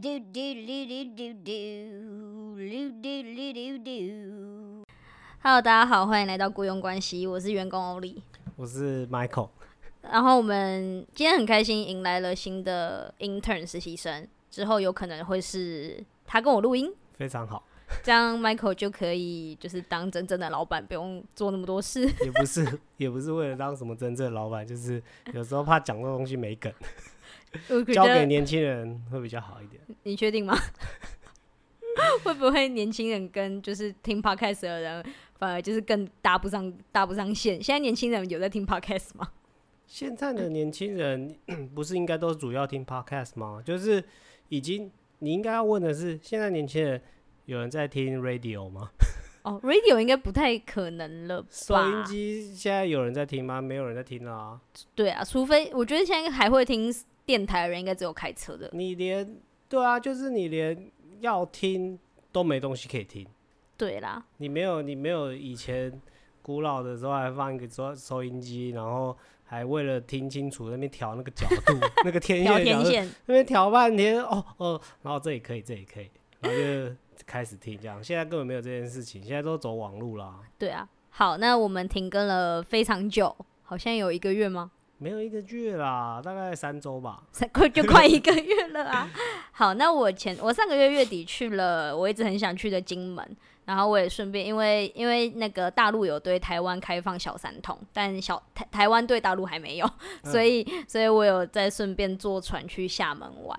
do do do do do do do do do do do。Hello，大家好，欢迎来到雇佣关系，我是员工欧丽，我是 Michael。然后我们今天很开心迎来了新的 intern 实习生，之后有可能会是他跟我录音，非常好。这样 Michael 就可以就是当真正的老板，不用做那么多事。也不是，也不是为了当什么真正的老板，就是有时候怕讲的东西没梗。我觉交给得年轻人会比较好一点。你确定吗？会不会年轻人跟就是听 podcast 的人，反而就是更搭不上搭不上线？现在年轻人有在听 podcast 吗？现在的年轻人 不是应该都主要听 podcast 吗？就是已经你应该要问的是，现在年轻人有人在听 radio 吗？哦，radio 应该不太可能了收音？机现在有人在听吗？没有人在听了啊！对啊，除非我觉得现在还会听电台的人，应该只有开车的。你连对啊，就是你连要听都没东西可以听。对啦，你没有，你没有以前古老的时候还放一个收收音机，然后还为了听清楚那边调那个角度，那个天线角度天线，那边调半天，哦哦，然后这里可以，这里可以，然后就开始听这样。现在根本没有这件事情，现在都走网路啦，对啊。好，那我们停更了非常久，好像有一个月吗？没有一个月啦，大概三周吧。才 快就快一个月了啊！好，那我前我上个月月底去了我一直很想去的金门，然后我也顺便因为因为那个大陆有对台湾开放小三通，但小台台湾对大陆还没有，所以所以我有再顺便坐船去厦门玩。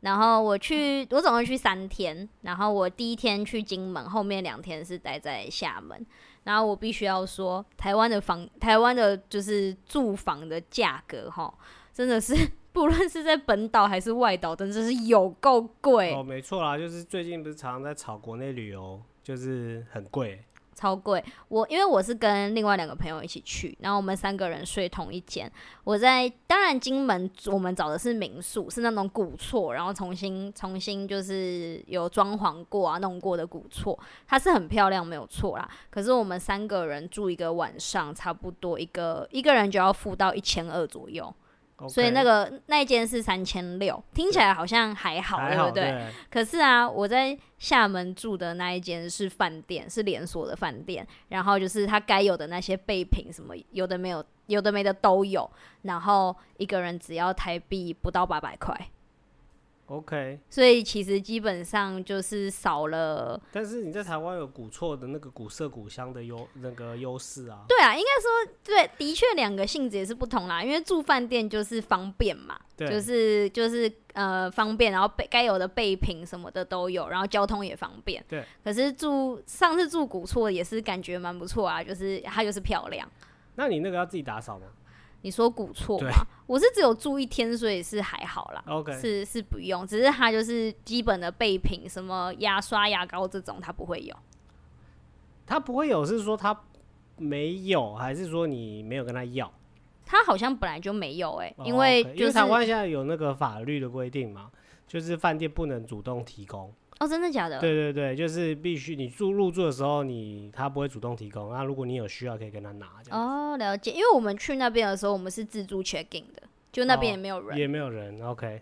然后我去，我总共去三天。然后我第一天去金门，后面两天是待在厦门。然后我必须要说，台湾的房，台湾的就是住房的价格，哈，真的是 不论是在本岛还是外岛，真的是有够贵，哦，没错啦，就是最近不是常常在炒国内旅游，就是很贵。超贵。我因为我是跟另外两个朋友一起去，然后我们三个人睡同一间。我在当然金门我们找的是民宿，是那种古厝，然后重新重新就是有装潢过啊弄过的古厝，它是很漂亮没有错啦。可是我们三个人住一个晚上，差不多一个一个人就要付到一千二左右。所以那个那一间是三千六，听起来好像还好，还好对？不对？可是啊，我在厦门住的那一间是饭店，是连锁的饭店，然后就是它该有的那些备品什么有的没有，有的没的都有，然后一个人只要台币不到八百块，OK，所以其实基本上就是少了。但是你在台湾有古厝的那个古色古香的优那个优势啊。对啊，应该说对，的确两个性质也是不同啦，因为住饭店就是方便嘛，对，就是就是呃方便，然后备该有的备品什么的都有，然后交通也方便。对。可是住上次住古厝也是感觉蛮不错啊，就是它就是漂亮。那你那个要自己打扫吗你说古厝对吗？我是只有住一天，所以是还好啦。？OK，是是不用，只是它就是基本的备品，什么牙刷、牙膏这种它不会有。他不会有是说他没有，还是说你没有跟他要？他好像本来就没有哎、哦因为就是为台湾现在有那个法律的规定嘛，就是饭店不能主动提供。哦，真的假的？对对对，就是必须你住入住的时候你，他不会主动提供。那如果你有需要，可以跟他拿。这样哦，了解。因为我们去那边的时候，我们是自助 check in 的，就那边哦也没有人。也没有人。OK，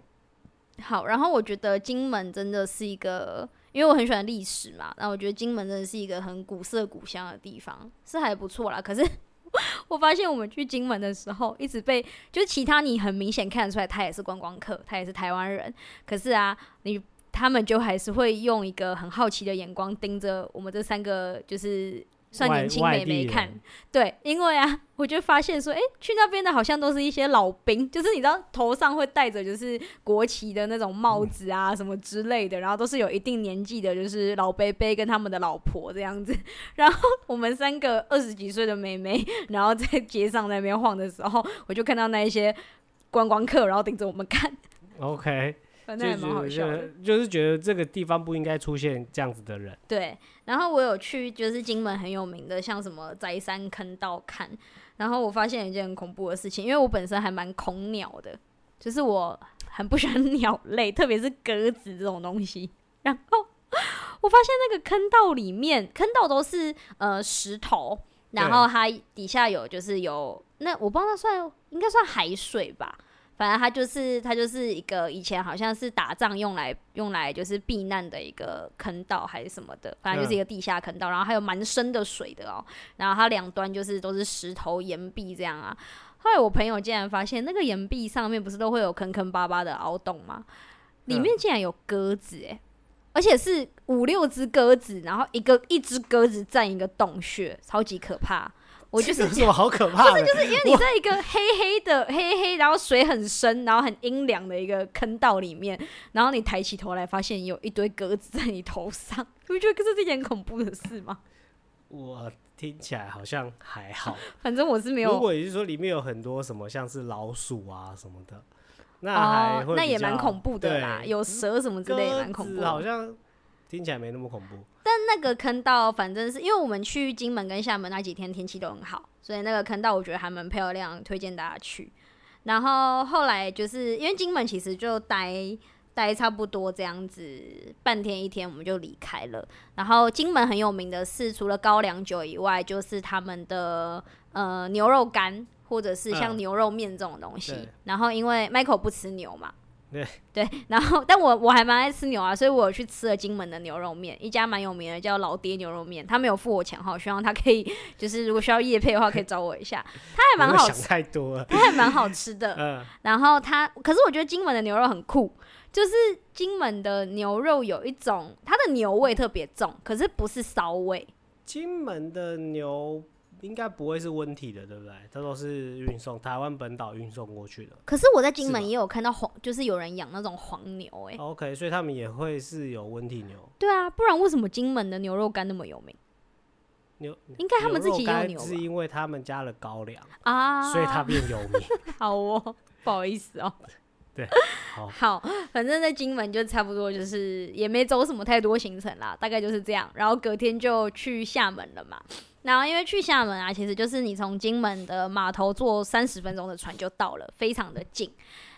好，然后我觉得金门真的是一个，因为我很喜欢历史嘛，那我觉得金门真的是一个很古色古香的地方，是还不错啦。可是 我发现我们去金门的时候，一直被就是其他你很明显看得出来他也是观光客，他也是台湾人，可是啊，你他们就还是会用一个很好奇的眼光盯着我们这三个就是算年轻美眉看，对，因为啊，我就发现说，诶，去那边的好像都是一些老兵，就是你知道头上会戴着就是国旗的那种帽子啊，什么之类的，然后都是有一定年纪的，就是老伯伯跟他们的老婆这样子。然后我们三个二十几岁的妹妹，然后在街上那边晃的时候，我就看到那一些观光客，然后盯着我们看，OK，反就正还蛮好是笑的。就就是觉得这个地方不应该出现这样子的人。对，然后我有去就是金门很有名的，像什么宅山坑道看，然后我发现一件很恐怖的事情，因为我本身还蛮恐鸟的，就是我很不喜欢 鸟类，特别是鸽子这种东西。然后我发现那个坑道里面，坑道都是呃石头，然后它底下有就是有那我不知道那算应该算海水吧。反正它就是它就是一个以前好像是打仗用来用来就是避难的一个坑道还是什么的，反正就是一个地下坑道，然后还有蛮深的水的哦，然后它两端就是都是石头岩壁这样啊。后来我朋友竟然发现那个岩壁上面不是都会有坑坑巴巴的凹洞吗？里面竟然有鸽子诶、而且是五六只鸽子，然后一个一只鸽子占一个洞穴，超级可怕。我就是这有什么好可怕的？因为你在一个黑黑的黑黑，然后水很深，然后很阴凉的一个坑道里面，然后你抬起头来，发现有一堆鸽子在你头上，你不觉得这是一件恐怖的事吗？我听起来好像还好。反正我是没有如有果也就是说里面有很多什么像是老鼠啊什么的，那还那也蛮恐怖的啦，有蛇什么之类也蛮恐怖的。好像听起来没那么恐怖。但那个坑道，反正是因为我们去金门跟厦门那几天天气都很好，所以那个坑道我觉得还蛮漂亮，推荐大家去。然后后来就是因为金门其实就待待差不多这样子半天一天，我们就离开了。然后金门很有名的是，除了高粱酒以外，就是他们的呃牛肉干或者是像嗯牛肉面这种东西。对然后因为 Michael 不吃牛嘛，对 对，然后但我我还蛮爱吃牛啊，所以我有去吃了金门的牛肉面，一家蛮有名的叫老爹牛肉面，他没有付我钱哈，希望他可以就是如果需要夜配的话，可以找我一下，他还蛮好吃，太多了。他还蛮好吃的。嗯，然后他，可是我觉得金门的牛肉很酷，就是金门的牛肉有一种它的牛味特别重，可是不是骚味，金门的牛应该不会是温体的，对不对？它都是运送台湾本岛运送过去的。可是我在金门也有看到黄，就是有人养那种黄牛、欸，哎，OK，所以他们也会是有温体牛。对啊，不然为什么金门的牛肉干那么有名牛应该他们自己也有牛牛是因为他们加了高粱，啊？所以它变有名。好哦，不好意思哦。对，好好，反正在金门就差不多就是也没走什么太多行程啦，大概就是这样。然后隔天就去厦门了嘛。然后因为去厦门啊，其实就是你从金门的码头坐三十分钟的船就到了，非常的近。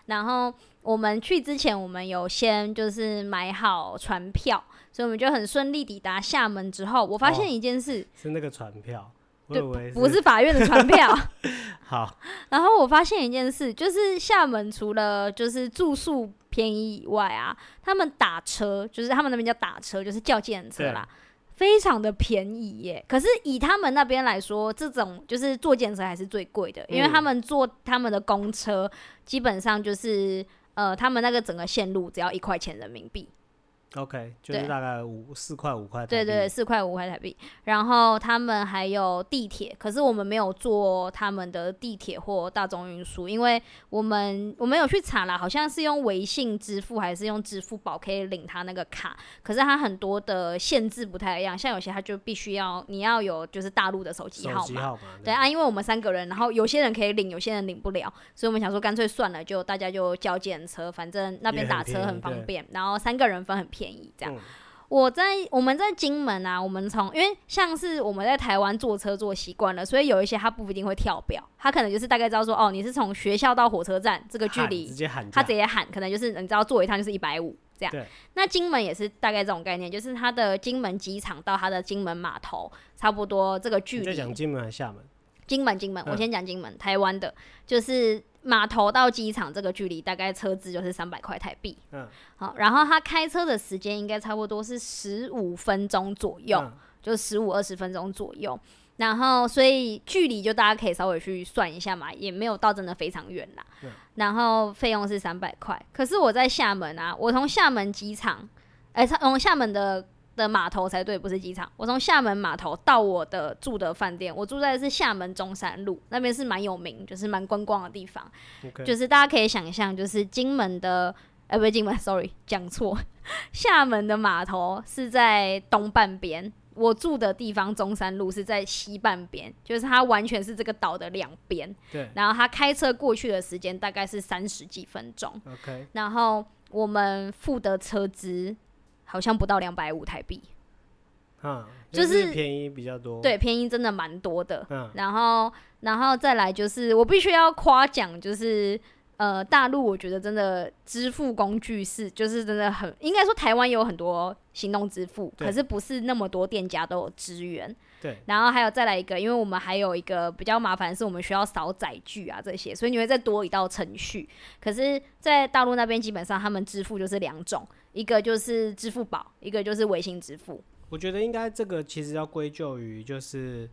然后我们去之前，我们有先就是买好船票，所以我们就很顺利抵达厦门之后，我发哦现一件事，是那个船票，我对以为不是法院的船票。好，然后我发现一件事，就是厦门除了就是住宿便宜以外啊，他们打车，就是他们那边叫打车，就是叫计程车啦，非常的便宜耶。可是以他们那边来说，这种就是坐计程车还是最贵的，因为嗯他们坐他们的公车，基本上就是呃，他们那个整个线路只要一块钱人民币。OK，就是大概五四块五块台币。对对，四块五块台币。然后他们还有地铁，可是我们没有坐他们的地铁或大众运输，因为我们我们有去查啦，好像是用微信支付还是用支付宝可以领他那个卡，可是他很多的限制不太一样，像有些他就必须要你要有就是大陆的手机号码。号码。对啊，因为我们三个人，然后有些人可以领，有些人领不了，所以我们想说干脆算了，就大家就叫计程车，反正那边打车很方便，然后三个人分很便宜这样。嗯我在我们在金门啊，我们从因为像是我们在台湾坐车坐习惯了，所以有一些他不一定会跳表，他可能就是大概知道说，哦，你是从学校到火车站这个距离直，接喊他直接喊，可能就是你知道坐一趟就是一百五这样。那金门也是大概这种概念，就是他的金门机场到他的金门码头差不多这个距离在讲。金门还是厦门？金门，金门，嗯我先讲金门，台湾的，就是码头到机场这个距离，大概车资就是三百块台币。嗯，好，然后他开车的时间应该差不多是十五分钟左右，嗯就十五二十分钟左右。然后，所以距离就大家可以稍微去算一下嘛，也没有到真的非常远啦。嗯然后费用是三百块，可是我在厦门啊，我从厦门机场，哎、从厦门的的码头才对，不是机场。我从厦门码头到我的住的饭店，我住在的是厦门中山路，那边是蛮有名，就是蛮观光的地方。就是大家可以想象，就是金门的，呃，不是金门，sorry，讲错，厦门的码头是在东半边，我住的地方中山路是在西半边，就是它完全是这个岛的两边。对然后它开车过去的时间大概是三十几分钟，OK，然后我们付的车资好像不到两百五台币，嗯，就就是便宜比较多。对，，便宜真的蛮多的。嗯，然后，然后再来就是，我必须要夸奖，就是呃，大陆我觉得真的支付工具是，就是真的很，应该说台湾有很多行动支付，可是不是那么多店家都有支援。对，然后还有再来一个，因为我们还有一个比较麻烦，是我们需要扫载具啊这些，所以你会再多一道程序。可是，在大陆那边基本上他们支付就是两种，一个就是支付宝，一个就是微信支付。我觉得应该这个其实要归咎于就是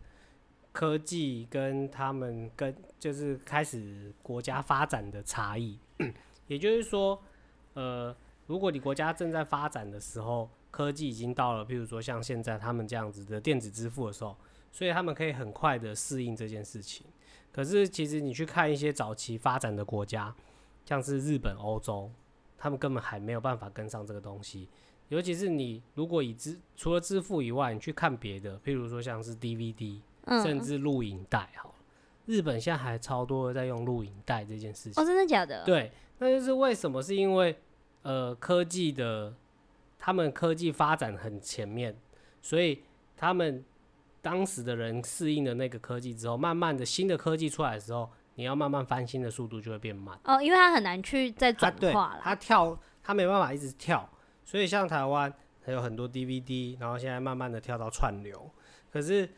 科技跟他们跟就是开始国家发展的差异，也就是说，呃，如果你国家正在发展的时候，科技已经到了，譬如说像现在他们这样子的电子支付的时候，所以他们可以很快的适应这件事情。可是其实你去看一些早期发展的国家，像是日本、欧洲，他们根本还没有办法跟上这个东西。尤其是你如果以支除了支付以外，你去看别的，譬如说像是 DVD，、甚嗯，至录影带，好了，日本现在还超多的在用录影带这件事情。哦，真的假的？对，那就是为什么？是因为呃科技的，他们科技发展很前面，所以他们当时的人适应了那个科技之后，慢慢的新的科技出来的时候，你要慢慢翻新的速度就会变慢。哦，因为它很难去再转化了。它跳，它没办法一直跳，所以像台湾还有很多 DVD，然后现在慢慢的跳到串流，可是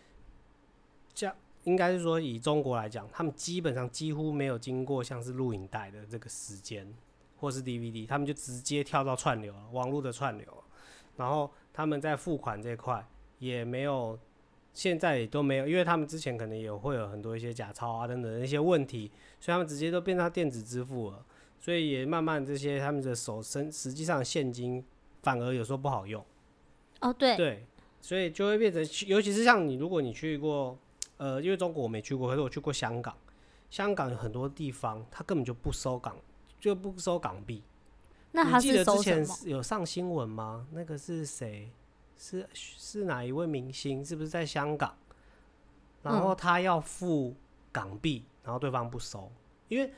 这样应该是说以中国来讲，他们基本上几乎没有经过像是录影带的这个时间，或是 DVD，他们就直接跳到串流了，网络的串流，然后他们在付款这块也没有。现在也都没有，因为他们之前可能也会有很多一些假钞啊等等的一些问题，所以他们直接都变成电子支付了。所以也慢慢这些他们的手身实际上现金反而有时候不好用，哦，对，对，所以就会变成，尤其是像你，如果你去过，呃，因为中国我没去过，可是我去过香港，香港有很多地方它根本就不收港，就不收港币。那他是你记得之？前有上新闻吗？那个是谁？是是哪一位明星？是不是在香港？然嗯后他要付港币，然后对方不收，因为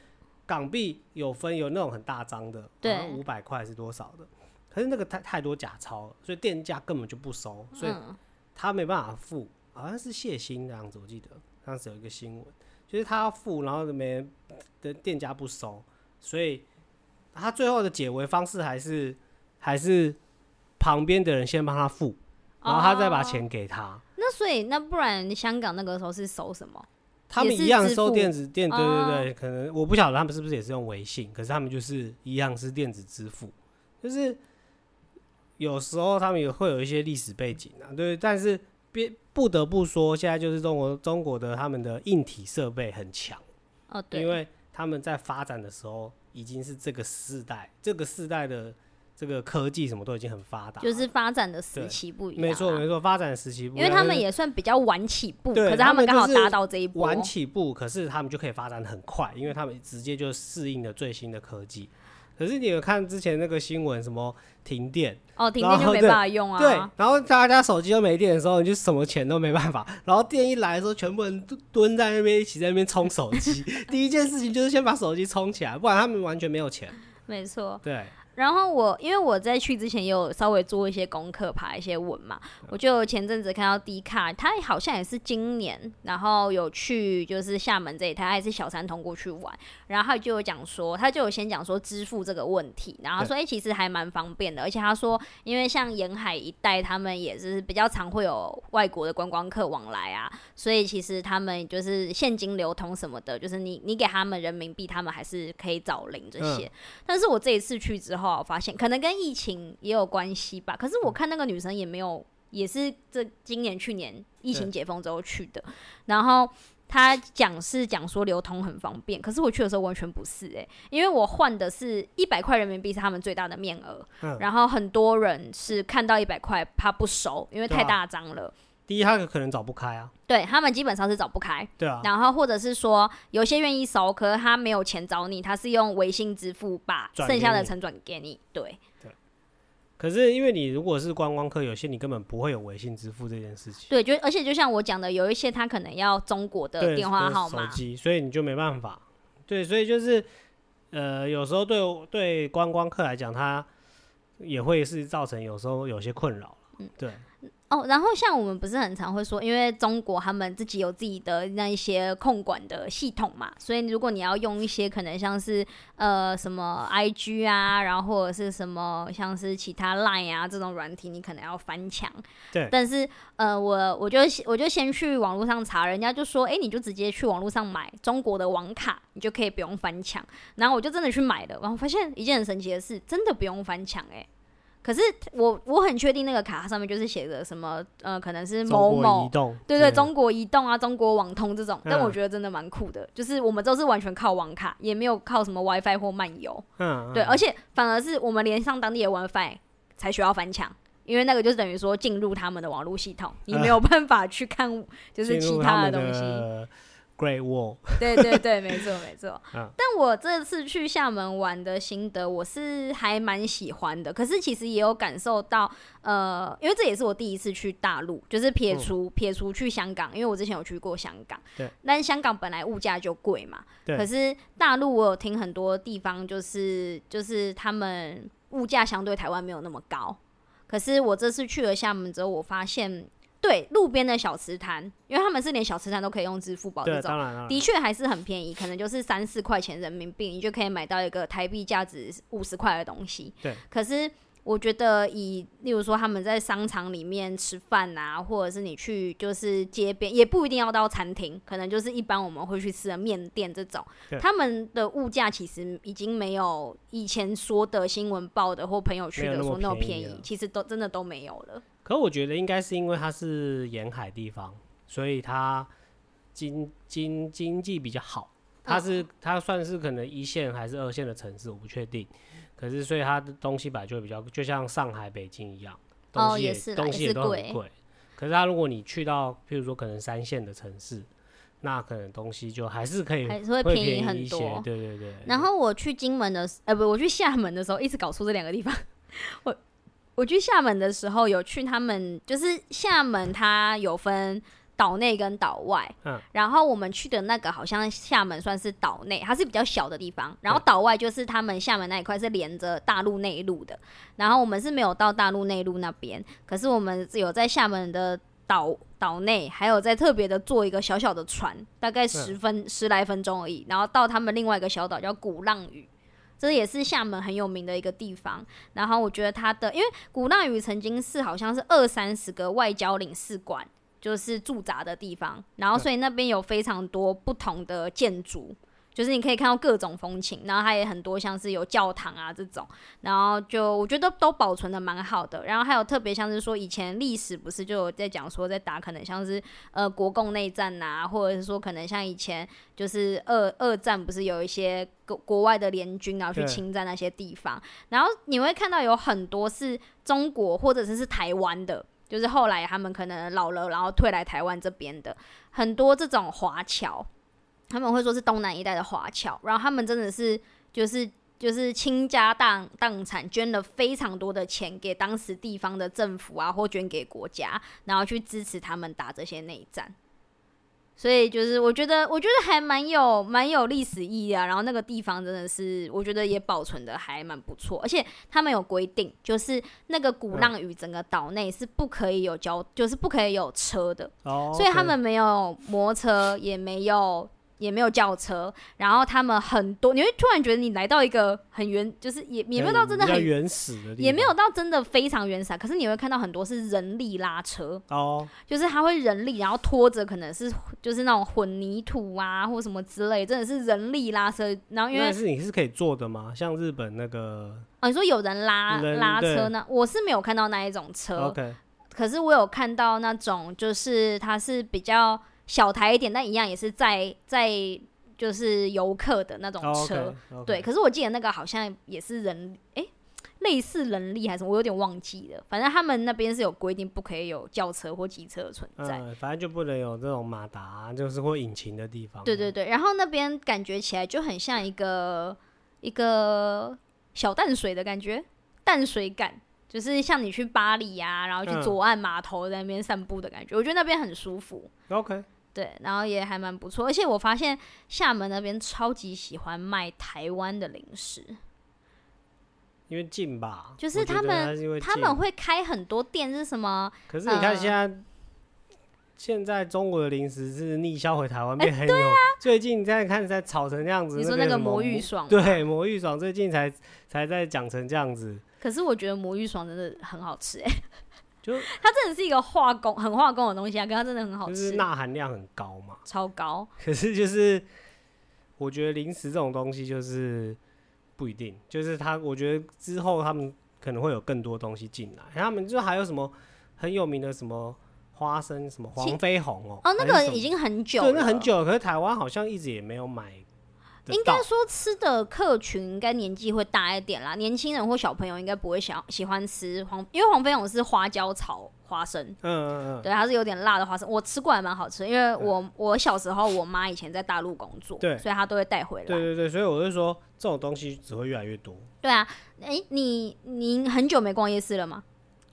港币有分有那种很大张的，对五百块是多少的？可是那个太太多假钞了，所以店家根本就不收，所以嗯，他没办法付。好像是谢欣这样子，我记得当时有一个新闻，就是他要付，然后没人的店家不收，所以他最后的解围方式还是还是旁边的人先帮他付，然后他再把哦钱给他。那所以那不然香港那个时候是收什么？他们一样收电子电，对哦对对，可能我不晓得他们是不是也是用微信，可是他们就是一样是电子支付，就是有时候他们也会有一些历史背景啊，对，但是别不得不说，现在就是中国中国的他们的硬体设备很强，哦，对，因为他们在发展的时候已经是这个世代，这个世代的这个科技什么都已经很发达，就是发展的时期不一样啊，没错没错，发展的时期不一样因为他们也算比较晚起步，可是他们刚好达到这一波。晚起步，可是他们就可以发展得很快，因为他们直接就适应了最新的科技。可是你有看之前那个新闻，什么停电，哦，停电就没办法用啊。对，然后大家手机都没电的时候，你就什么钱都没办法。然后电一来的时候，全部人都蹲在那边一起在那边充手机。第一件事情就是先把手机充起来，不然他们完全没有钱。没错。对，然后我因为我在去之前也有稍微做一些功课，爬一些文嘛，我就前阵子看到 D 卡，他好像也是今年，然后有去就是厦门这一台，还是小三通过去玩，然后他就有讲说，他就有先讲说支付这个问题，然后说哎、诶其实还蛮方便的，而且他说因为像沿海一带，他们也是比较常会有外国的观光客往来啊，所以其实他们就是现金流通什么的，就是你你给他们人民币，他们还是可以找零这些。但是我这一次去之后啊，我发现可能跟疫情也有关系吧。可是我看那个女生也没有，也是这今年去年疫情解封之后去的。然后她讲是讲说流通很方便，可是我去的时候完全不是诶、因为我换的是一百块人民币是他们最大的面额，嗯然后很多人是看到一百块怕不熟，因为太大张了。第一他可能找不开啊，对他们基本上是找不开，对啊，然后或者是说有些愿意收，可是他没有钱找你，他是用微信支付把剩下的钱转给你。对，可是因为你如果是观光客，有些你根本不会有微信支付这件事情。对，就而且就像我讲的，有一些他可能要中国的电话号码，手机，所以你就没办法。对，所以就是呃，有时候对对观光客来讲，他也会是造成有时候有些困扰了。嗯。对，哦，然后像我们不是很常会说，因为中国他们自己有自己的那一些控管的系统嘛，所以如果你要用一些可能像是呃什么 IG 啊，然后或者是什么像是其他 Line 啊这种软体，你可能要翻墙。对。但是呃，我我就我就先去网络上查，人家就说，哎，你就直接去网络上买中国的网卡，你就可以不用翻墙。然后我就真的去买了，然后发现一件很神奇的事，真的不用翻墙，哎。可是我我很确定那个卡上面就是写着什么呃可能是某某对对中国移动啊中国网通这种，但我觉得真的蛮酷的，就是我们都是完全靠网卡，也没有靠什么 WiFi 或漫游，嗯，对，而且反而是我们连上当地的 WiFi 才需要翻墙，因为那个就是等于说进入他们的网络系统，你没有办法去看就是其他的东西。Great Wall，对对对，没错没错。但我这次去厦门玩的心得，我是还蛮喜欢的。可是其实也有感受到，呃，因为这也是我第一次去大陆，就是撇除撇除去香港，因为我之前有去过香港。对。但香港本来物价就贵嘛。对。可是大陆我有听很多地方，就是就是他们物价相对台湾没有那么高。可是我这次去了厦门之后，我发现。对路边的小吃摊，因为他们是连小吃摊都可以用支付宝这种，的确还是很便宜，可能就是三四块钱人民币，你就可以买到一个台币价值五十块的东西。对，可是我觉得以，例如说他们在商场里面吃饭啊，或者是你去就是街边，也不一定要到餐厅，可能就是一般我们会去吃的面店这种，他们的物价其实已经没有以前说的新闻报的或朋友去的说那么便宜，其实都真的都没有了。可我觉得应该是因为它是沿海地方，所以它经经经济比较好。它是它算是可能一线还是二线的城市，我不确定。可是所以它的东西本来就会比较，就像上海、北京一样，东西也东西也都很贵。可是它如果你去到，譬如说可能三线的城市，那可能东西就还是可以还是会便宜很多。对对对。然后我去金门的，呃，不，我去厦门的时候，一直搞错这两个地方。我。我去厦门的时候，有去他们就是厦门，它有分岛内跟岛外。嗯，然后我们去的那个好像厦门算是岛内，它是比较小的地方。然后岛外就是他们厦门那一块是连着大陆内陆的。然后我们是没有到大陆内陆那边，可是我们有在厦门的岛岛内，还有在特别的坐一个小小的船，大概十分十来分钟而已。然后到他们另外一个小岛叫鼓浪屿。这也是厦门很有名的一个地方，然后我觉得它的，因为鼓浪屿曾经是好像是二三十个外交领事馆，就是驻扎的地方，然后所以那边有非常多不同的建筑。就是你可以看到各种风情，然后它也很多像是有教堂啊这种，然后就我觉得都保存的蛮好的。然后还有特别像是说以前历史不是就有在讲说在打可能像是呃国共内战呐，或者是说可能像以前就是二二战不是有一些国国外的联军然后去侵占那些地方，然后你会看到有很多是中国或者是是台湾的，就是后来他们可能老了然后退来台湾这边的很多这种华侨。他们会说是东南一带的华侨，然后他们真的是就是就是倾家荡荡产，捐了非常多的钱给当时地方的政府啊，或捐给国家，然后去支持他们打这些内战。所以就是我觉得，我觉得还蛮有蛮有历史意义啊。然后那个地方真的是，我觉得也保存的还蛮不错。而且他们有规定，就是那个鼓浪屿整个岛内是不可以有交，就是不可以有车的。哦。所以他们没有摩托车，也没有。也没有轿车，然后他们很多，你会突然觉得你来到一个很原，就是也也没有到真的很原始的，也没有到真的非常原始，可是你会看到很多是人力拉车哦，就是他会人力，然后拖着可能是就是那种混凝土啊或什么之类，真的是人力拉车，然后因为是你是可以坐的吗？像日本那个啊，你说有人拉拉车呢？我是没有看到那一种车，OK，可是我有看到那种就是它是比较。小台一点，但一样也是在在就是游客的那种车，对。可是我记得那个好像也是人，哎，类似人力还是我有点忘记了。反正他们那边是有规定，不可以有轿车或机车的存在。嗯，反正就不能有这种马达，就是或引擎的地方。对对对，然后那边感觉起来就很像一个一个小淡水的感觉，淡水感，就是像你去巴黎呀，然后去左岸码头在那边散步的感觉。我觉得那边很舒服。OK。对，然后也还蛮不错，而且我发现厦门那边超级喜欢卖台湾的零食。因为近吧，就是他们他们会开很多店，是什么？可是你看呃现在，现在中国的零食是逆销回台湾哎变很有，最近你在看在炒成这样子，你说那个魔芋爽吗对，魔芋爽最近才才在讲成这样子，可是我觉得魔芋爽真的很好吃哎、就它真的是一个化工很化工的东西啊，可它真的很好就是吃，钠含量很高嘛。超高。可是就是我觉得零食这种东西就是不一定，就是他我觉得之后他们可能会有更多东西进来，他们就还有什么很有名的什么花生什么黄飞鸿哦，哦，那还是什么个已经很久对，了，那很。久了，可是台湾好像一直也没有买应该说吃的客群应该年纪会大一点啦，年轻人或小朋友应该不会想喜欢吃黄，因为黄飞鸿是花椒炒花生，嗯嗯嗯，对，它是有点辣的花生，我吃过还蛮好吃，因为我我小时候我妈以前在大陆工作，对。所以她都会带回来。对对对，所以我就说这种东西只会越来越多，对啊，诶，你你很久没逛夜市了吗？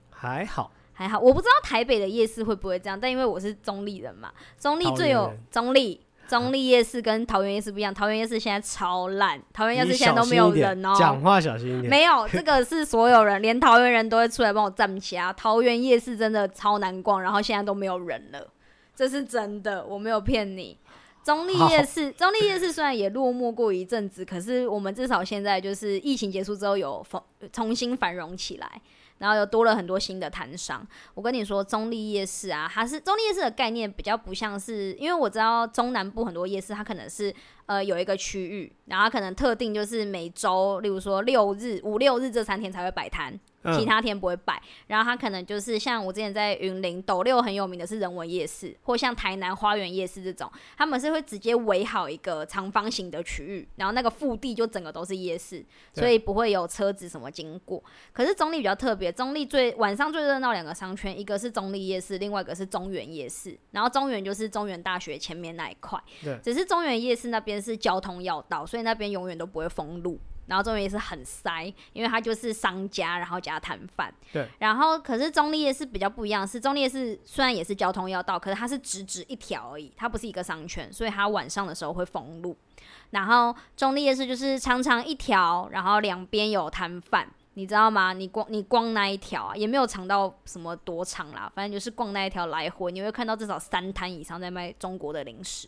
还好，还好，我不知道台北的夜市会不会这样，但因为我是中立人嘛，中立最有中立。中立夜市跟桃园夜市不一样，桃园夜市现在超烂，桃园夜市现在都没有人哦、讲话小心一点，没有，这个是所有人，连桃园人都会出来帮我站起啊！桃园夜市真的超难逛，然后现在都没有人了，这是真的，我没有骗你。中立夜市，中立夜市虽然也落寞过一阵子，可是我们至少现在就是疫情结束之后有重重新繁荣起来，然后又多了很多新的摊商。我跟你说，中立夜市啊，它是中立夜市的概念比较不像是，因为我知道中南部很多夜市，它可能是呃有一个区域，然后它可能特定就是每周，例如说六日、五六日这三天才会摆摊，其嗯，他天不会摆。然后它可能就是像我之前在云林斗六很有名的是人文夜市，或像台南花园夜市这种，他们是会直接围好一个长方形的区域，然后那个腹地就整个都是夜市，所以不会有车子什么经过。可是中立比较特别，中立最晚上最热闹两个商圈，一个是中立夜市，另外一个是中原夜市。然后中原就是中原大学前面那一块对，只是中原夜市那边是交通要道，所以那边永远都不会封路。然后中原也是很塞，因为它就是商家，然后加摊贩。对。然后可是中立夜市比较不一样，是中立夜市虽然也是交通要道，可是它是直直一条而已，它不是一个商圈，所以它晚上的时候会封路。然后中立夜市就是长长一条，然后两边有摊贩，你知道吗？你光你逛那一条啊，也没有长到什么多长啦，反正就是逛那一条来回，你会看到至少三摊以上在卖中国的零食。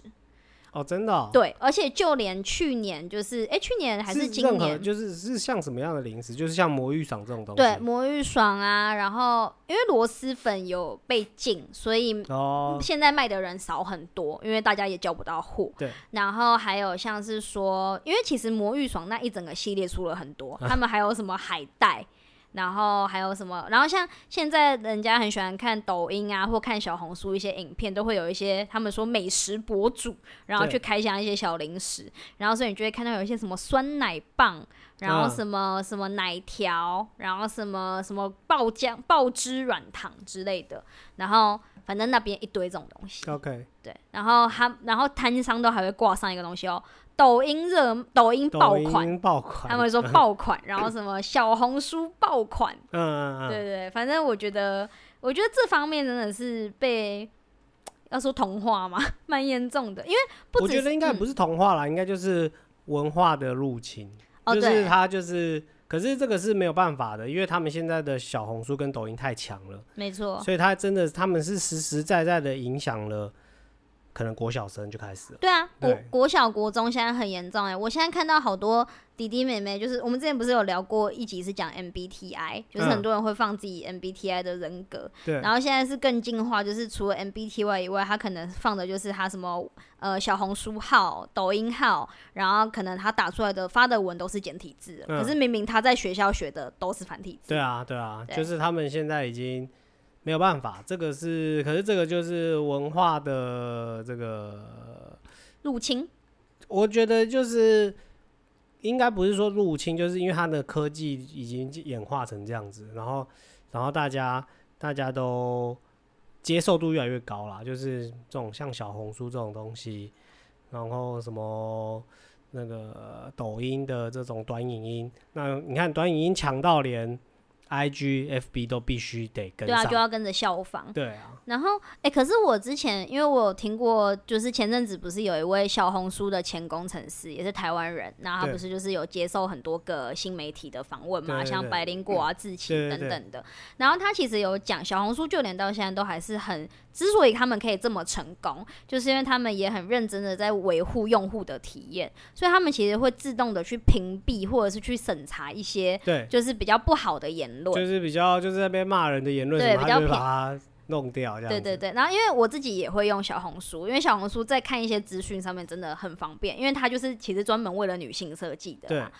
哦，真的哦，对，而且就连去年就是，哎、去年还是今任何年，就是是像什么样的零食，就是像魔芋爽这种东西，对，魔芋爽啊，然后因为螺蛳粉有被禁，所以哦，现在卖的人少很多，因为大家也叫不到货。对，然后还有像是说，因为其实魔芋爽那一整个系列出了很多，他们还有什么海带。然后还有什么？然后像现在人家很喜欢看抖音啊，或看小红书一些影片，都会有一些他们说美食博主，然后去开箱一些小零食，然后所以你就会看到有一些什么酸奶棒，然后嗯什么、什么奶条，然后什么什么爆浆、爆汁软糖之类的，然后反正那边一堆这种东西。OK，对，然后他然后摊商都还会挂上一个东西哦，抖音热抖音爆款，爆款，他们说爆款，然后什么小红书爆款，嗯嗯嗯，对对，反正我觉得，我觉得这方面真的是被要说同化嘛，蛮严重的，因为不我觉得应该不是童话啦，应该就是文化的入侵，哦就是对，它就是，可是这个是没有办法的，因为他们现在的小红书跟抖音太强了，没错，所以他真的他们是实实在在的影响了，可能国小生就开始了，对啊，国对。国小国中现在很严重哎、我现在看到好多弟弟妹妹，就是我们之前不是有聊过一集是讲 MBTI，就是很嗯多人会放自己 MBTI 的人格，对，然后现在是更进化，就是除了 MBTI 以外，他可能放的就是他什么呃小红书号、抖音号，然后可能他打出来的发的文都是简体字，嗯。可是明明他在学校学的都是繁体字。对啊，对啊，对。就是他们现在已经没有办法，这个是，可是这个就是文化的这个，入侵，我觉得就是应该不是说入侵，就是因为它的科技已经演化成这样子，然后然后大家大家都接受度越来越高啦，就是这种像小红书这种东西，然后什么。那个抖音的这种短影音，那你看短影音强到连 I G F B 都必须得跟对啊，就要跟着效仿。对啊，然后，哎、可是我之前因为我有听过，就是前阵子不是有一位小红书的前工程师，也是台湾人，然后他不是就是有接受很多个新媒体的访问嘛，像对对。对百灵果啊、志对奇等等的。然后他其实有讲，小红书就连到现在都还是很，之所以他们可以这么成功，就是因为他们也很认真的在维护用户的体验，所以他们其实会自动的去屏蔽或者是去审查一些对，就是比较不好的言论。就是比较就是那边骂人的言论，对比较把偏它弄掉这样。对对对，然后因为我自己也会用小红书，因为小红书在看一些资讯上面真的很方便，因为它就是其实专门为了女性设计的对嘛。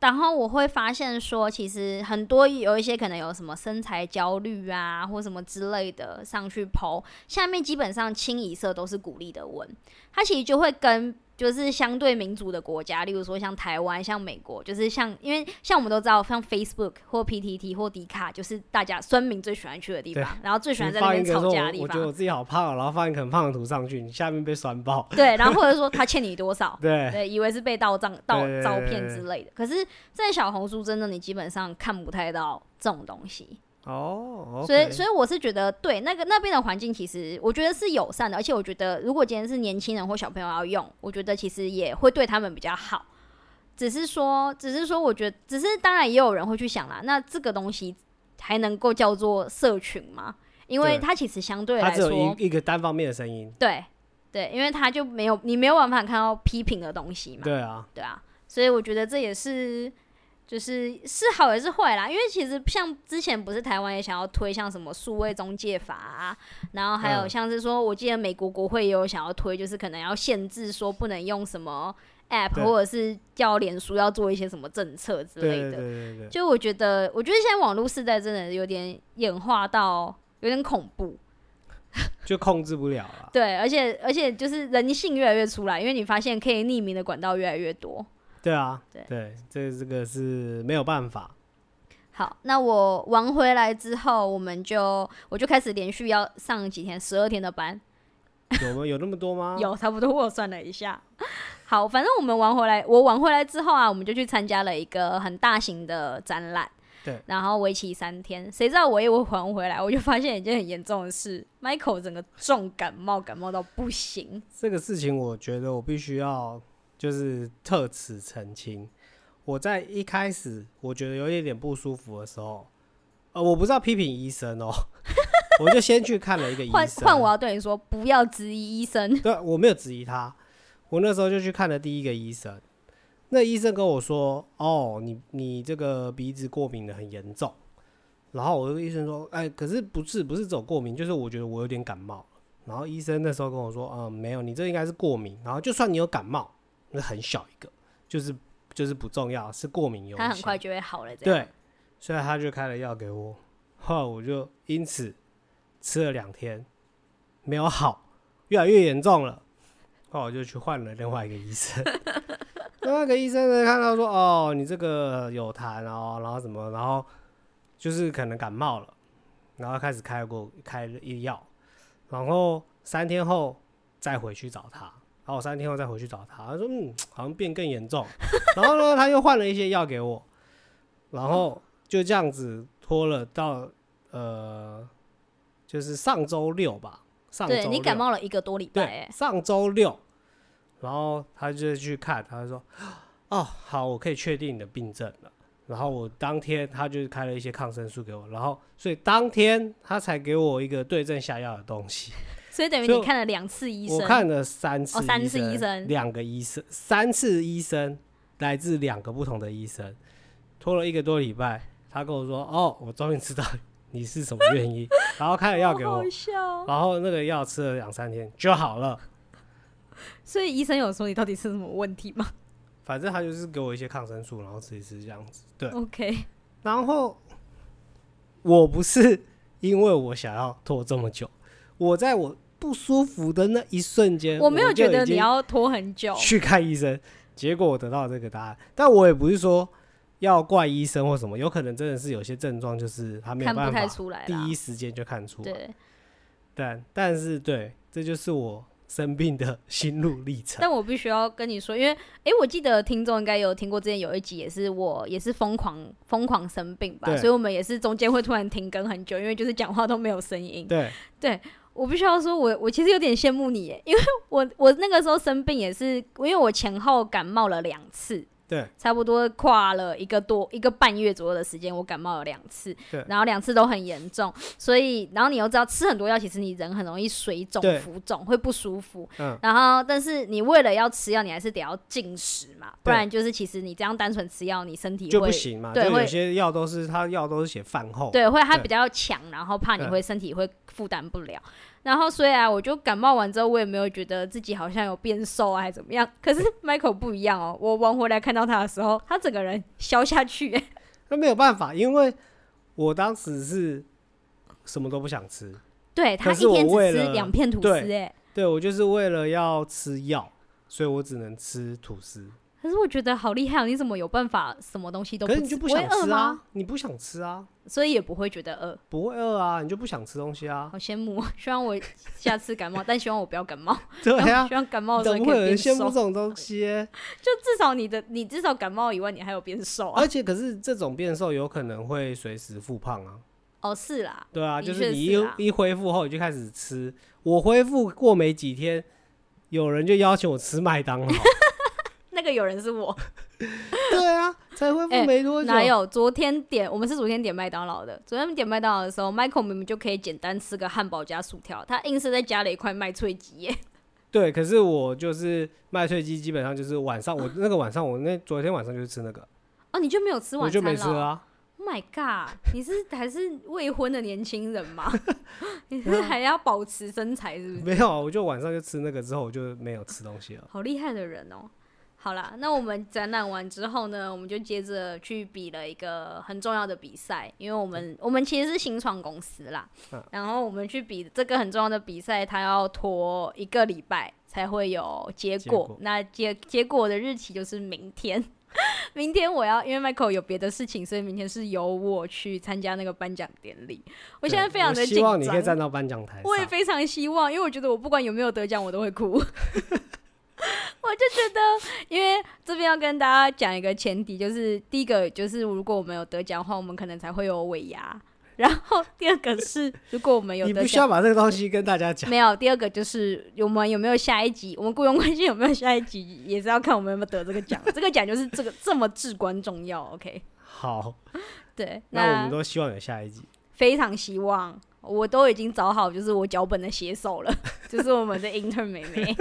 然后我会发现说，其实很多有一些可能有什么身材焦虑啊，或什么之类的上去剖，下面基本上清一色都是鼓励的文，它其实就会跟就是相对民主的国家，例如说像台湾、像美国，就是像因为像我们都知道，像 Facebook 或 PTT 或迪卡，就是大家酸民最喜欢去的地方，然后最喜欢在那边吵架的地方我我觉得。我自己好胖哦，然后放一个很胖的图上去，你下面被酸爆。对，然后或者说他欠你多少，对对，以为是被盗账、盗照片之类的。可是，在小红书真的你基本上看不太到这种东西，哦，所以所以我是觉得，对那个那边的环境，其实我觉得是友善的，而且我觉得如果今天是年轻人或小朋友要用，我觉得其实也会对他们比较好。只是说，只是说，我觉得，只是当然也有人会去想啦，那这个东西还能够叫做社群吗？因为它其实相对它只有来说，一一个单方面的声音。对对，因为它就没有你没有办法看到批评的东西嘛。对啊，对啊，所以我觉得这也是就是是好也是坏啦，因为其实像之前不是台湾也想要推像什么数位中介法啊，然后还有嗯像是说，我记得美国国会也有想要推，就是可能要限制说不能用什么 app 或者是叫脸书要做一些什么政策之类的。对对对对对，就我觉得，我觉得现在网络时代真的有点演化到有点恐怖。就控制不了了。对，而且而且就是人性越来越出来，因为你发现可以匿名的管道越来越多。对啊，对对，这这个是没有办法。好，那我玩回来之后，我们就我就开始连续要上几天，十二天的班，有吗？有那么多吗？有差不多，我算了一下。好，反正我们玩回来，我玩回来之后啊，我们就去参加了一个很大型的展览。对，然后为期三天，谁知道我一还回来，我就发现一件很严重的事，Michael 整个重感冒，感冒到不行。这个事情，我觉得我必须要就是特此澄清。我在一开始我觉得有一点点不舒服的时候，呃，我不知道批评医生哦，我就先去看了一个医换生。换我要对你说，不要质疑医生。对，我没有质疑他。我那时候就去看了第一个医生，那医生跟我说：“哦，你你这个鼻子过敏的很严重。”然后我这个医生说：“哎，可是不是不是走过敏，就是我觉得我有点感冒。”然后医生那时候跟我说：“嗯，没有，你这应该是过敏。然后就算你有感冒，那很小一个，就是就是不重要，是过敏优先。”他很快就会好了。对，所以他就开了药给我，后来我就因此吃了两天，没有好，越来越严重了。后来我就去换了另外一个医生，另外一个医生呢看到说，哦，你这个有痰哦，然后什么，然后就是可能感冒了，然后开始开过开了一药，然后三天后再回去找他，然后我三天后再回去找他，他说嗯，好像变更严重，然后呢他又换了一些药给我，然后就这样子拖了到呃，就是上周六吧，上周对你感冒了一个多礼拜，上周六，然后他就去看，他就说：“哦，好，我可以确定你的病症了。”然后我当天他就开了一些抗生素给我，然后所以当天他才给我一个对症下药的东西。所以等于你看了两次医生。我看了三次哦三次医生两个医生，三次医生来自两个不同的医生，拖了一个多礼拜。他跟我说：“哦，我终于知道你是什么原因。”然后开了药给我好，笑。然后那个药吃了两三天就好了。所以医生有说你到底是什么问题吗 反正他就是给我一些抗生素，然后吃一吃这样子。对，？OK，然后我不是因为我想要拖这么久，我在我不舒服的那一瞬间，我没有觉得你要拖很久。去看医生，结果我得到这个答案。但我也不是说要怪医生或什么，有可能真的是有些症状就是他没有看不办法太出来第一时间就看出来。对，但但是对，这就是我生病的心路历程。但我必须要跟你说，因为诶，我记得听众应该有听过，之前有一集也是我也是疯狂疯狂生病吧，所以我们也是中间会突然停更很久，因为就是讲话都没有声音。对对，我必须要说我，我其实有点羡慕你耶，因为我我那个时候生病也是，因为我前后感冒了两次，对，差不多跨了一个多一个半月左右的时间，我感冒了两次对，然后两次都很严重，所以然后你又知道吃很多药，其实你人很容易水肿、浮肿，会不舒服。嗯，然后，但是你为了要吃药，你还是得要进食嘛，不然就是其实你这样单纯吃药，你身体就会不行嘛。对有些药都是它药都是写饭后。对，会它比较强，然后怕你会身体会负担不了。然后虽然我就感冒完之后，我也没有觉得自己好像有变瘦啊，还是怎么样。可是 Michael 不一样哦，我往回来看到他的时候，他整个人消下去、欸，那没有办法，因为我当时是什么都不想吃，对他一天只吃两片吐司、对哎，对我就是为了要吃药，所以我只能吃吐司。可是我觉得好厉害哦，你怎么有办法什么东西都不吃？可是你就不会饿吗想吃啊？？你不想吃啊？所以也不会觉得饿，不会饿啊，你就不想吃东西啊？好羡慕。希望我下次感冒，但希望我不要感冒。对啊希，望感冒的时候怎么会有人可以变瘦。羡慕这种东西？就至少你的，你至少感冒以外，你还有变瘦啊而。且可是这种变瘦有可能会随时复胖啊。哦，是啦，对啊，的就是你一是啊一恢复后你就开始吃，我恢复过没几天，有人就邀请我吃麦当劳。那个有人是我。对啊，才恢哎复没多久。哪有？昨天点，我们是昨天点麦当劳的。昨天点麦当劳的时候，Michael 明明就可以简单吃个汉堡加薯条，他硬是再加了一块麦脆鸡耶。对，可是我就是麦脆鸡，基本上就是晚上我 那个晚上我那昨天晚上就是吃那个，哦，你就没有吃晚餐了？我就没吃啊。Oh my god！你是还是未婚的年轻人吗？你是还要保持身材是不是？没有啊，我就晚上就吃那个之后我就没有吃东西了。好厉害的人哦！好啦，那我们展览完之后呢，我们就接着去比了一个很重要的比赛，因为我们我们其实是新创公司啦，嗯然后我们去比这个很重要的比赛，它要拖一个礼拜才会有结果。结果那结结果的日期就是明天。明天我要，因为 Michael 有别的事情，所以明天是由我去参加那个颁奖典礼。我现在非常的紧希望你可以，站到颁奖台。我也非常希望，因为我觉得我不管有没有得奖，我都会哭。我就觉得，因为这边要跟大家讲一个前提，就是第一个就是如果我们有得奖的话，我们可能才会有尾牙。然后第二个是，如果我们有得你不需要，把这个东西跟大家讲。没有。第二个就是我们有没有下一集，我们雇佣关系有没有下一集，也是要看我们有没有得这个奖。这个奖就是这个这么至关重要。OK，好，对，那我们都希望有下一集。非常希望，我都已经找好就是我脚本的写手了，就是我们的 intern 妹妹。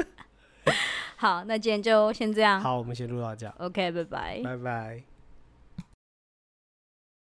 好，那今天就先这样。好，我们先录到这样，OK，拜拜。拜拜。